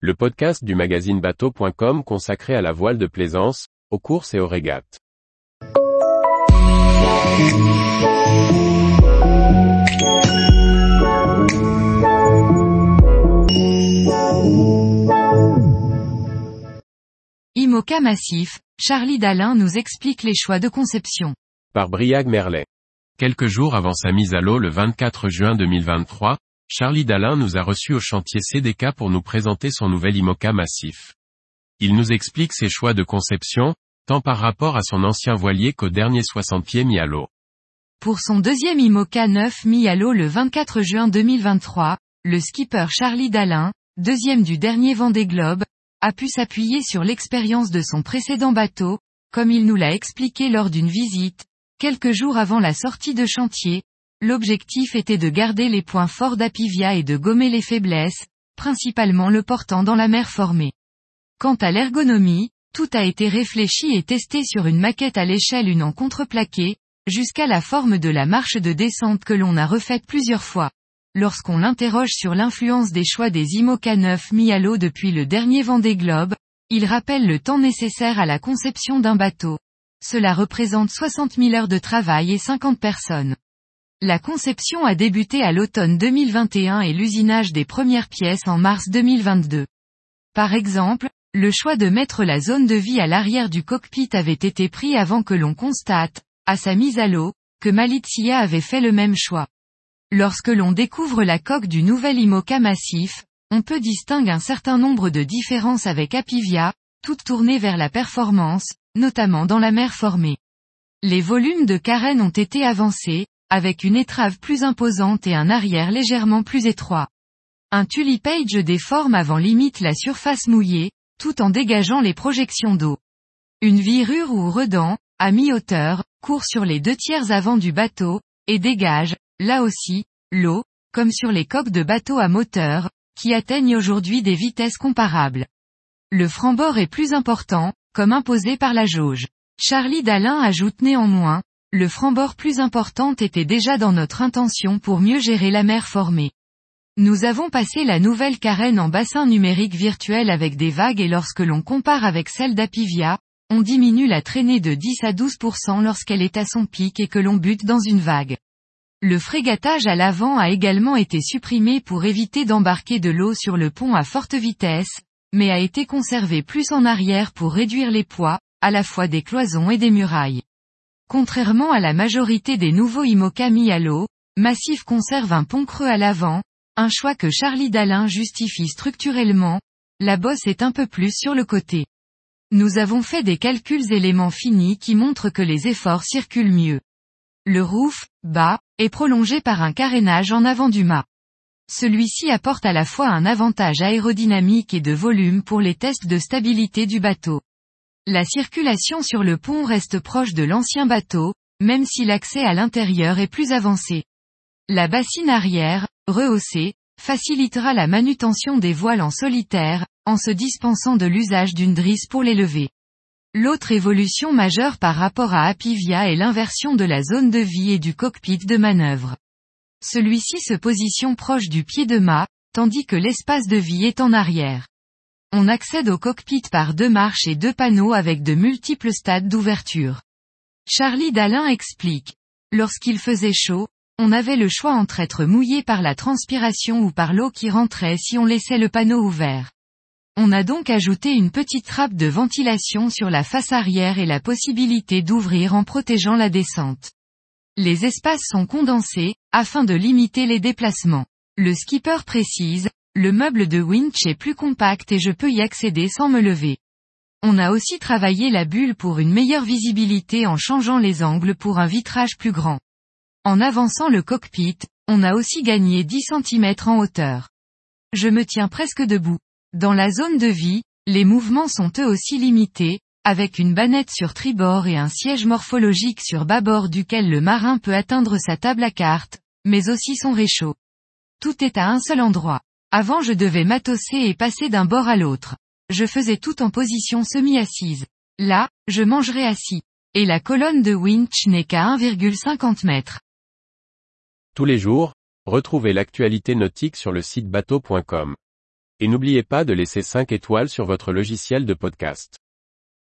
le podcast du magazine bateau.com consacré à la voile de plaisance, aux courses et aux régates. IMOCA massif, Charlie Dalin nous explique les choix de conception. Par Briag Merlet. Quelques jours avant sa mise à l'eau le 24 juin 2023, Charlie Dalin nous a reçus au chantier CDK pour nous présenter son nouvel IMOCA massif. Il nous explique ses choix de conception, tant par rapport à son ancien voilier qu'au dernier 60 pieds mis à l'eau. Pour son deuxième IMOCA 9 mis à l'eau le 24 juin 2023, le skipper Charlie Dalin, deuxième du dernier Vendée Globe, a pu s'appuyer sur l'expérience de son précédent bateau, comme il nous l'a expliqué lors d'une visite, quelques jours avant la sortie de chantier, L'objectif était de garder les points forts d'Apivia et de gommer les faiblesses, principalement le portant dans la mer formée. Quant à l'ergonomie, tout a été réfléchi et testé sur une maquette à l'échelle une en contreplaqué, jusqu'à la forme de la marche de descente que l'on a refaite plusieurs fois. Lorsqu'on l'interroge sur l'influence des choix des IMOCA 9 mis à l'eau depuis le dernier Vendée Globe, il rappelle le temps nécessaire à la conception d'un bateau. Cela représente 60 000 heures de travail et 50 personnes. La conception a débuté à l'automne 2021 et l'usinage des premières pièces en mars 2022. Par exemple, le choix de mettre la zone de vie à l'arrière du cockpit avait été pris avant que l'on constate, à sa mise à l'eau, que Malizia avait fait le même choix. Lorsque l'on découvre la coque du nouvel IMOCA massif, on peut distinguer un certain nombre de différences avec Apivia, toutes tournées vers la performance, notamment dans la mer formée. Les volumes de carène ont été avancés, avec une étrave plus imposante et un arrière légèrement plus étroit. Un tulipage déforme avant limite la surface mouillée, tout en dégageant les projections d'eau. Une virure ou redent, à mi-hauteur, court sur les deux tiers avant du bateau, et dégage, là aussi, l'eau, comme sur les coques de bateaux à moteur, qui atteignent aujourd'hui des vitesses comparables. Le franc-bord est plus important, comme imposé par la jauge. Charlie Dalin ajoute néanmoins, le franc-bord plus important était déjà dans notre intention pour mieux gérer la mer formée. Nous avons passé la nouvelle carène en bassin numérique virtuel avec des vagues et lorsque l'on compare avec celle d'Apivia, on diminue la traînée de 10 à 12% lorsqu'elle est à son pic et que l'on bute dans une vague. Le frégatage à l'avant a également été supprimé pour éviter d'embarquer de l'eau sur le pont à forte vitesse, mais a été conservé plus en arrière pour réduire les poids, à la fois des cloisons et des murailles. Contrairement à la majorité des nouveaux IMOCA mis à l'eau, Massif conserve un pont creux à l'avant, un choix que Charlie Dalin justifie structurellement, la bosse est un peu plus sur le côté. Nous avons fait des calculs éléments finis qui montrent que les efforts circulent mieux. Le roof, bas, est prolongé par un carénage en avant du mât. Celui-ci apporte à la fois un avantage aérodynamique et de volume pour les tests de stabilité du bateau. La circulation sur le pont reste proche de l'ancien bateau, même si l'accès à l'intérieur est plus avancé. La bassine arrière, rehaussée, facilitera la manutention des voiles en solitaire, en se dispensant de l'usage d'une drisse pour les lever. L'autre évolution majeure par rapport à Apivia est l'inversion de la zone de vie et du cockpit de manœuvre. Celui-ci se positionne proche du pied de mât, tandis que l'espace de vie est en arrière. On accède au cockpit par deux marches et deux panneaux avec de multiples stades d'ouverture. Charlie Dalin explique. Lorsqu'il faisait chaud, on avait le choix entre être mouillé par la transpiration ou par l'eau qui rentrait si on laissait le panneau ouvert. On a donc ajouté une petite trappe de ventilation sur la face arrière et la possibilité d'ouvrir en protégeant la descente. Les espaces sont condensés, afin de limiter les déplacements. Le skipper précise, le meuble de winch est plus compact et je peux y accéder sans me lever. On a aussi travaillé la bulle pour une meilleure visibilité en changeant les angles pour un vitrage plus grand. En avançant le cockpit, on a aussi gagné 10 cm en hauteur. Je me tiens presque debout. Dans la zone de vie, les mouvements sont eux aussi limités, avec une bannette sur tribord et un siège morphologique sur bâbord duquel le marin peut atteindre sa table à cartes, mais aussi son réchaud. Tout est à un seul endroit. Avant je devais matosser et passer d'un bord à l'autre. Je faisais tout en position semi-assise. Là, je mangerai assis. Et la colonne de winch n'est qu'à 1,50 mètres. Tous les jours, retrouvez l'actualité nautique sur le site bateau.com Et n'oubliez pas de laisser 5 étoiles sur votre logiciel de podcast.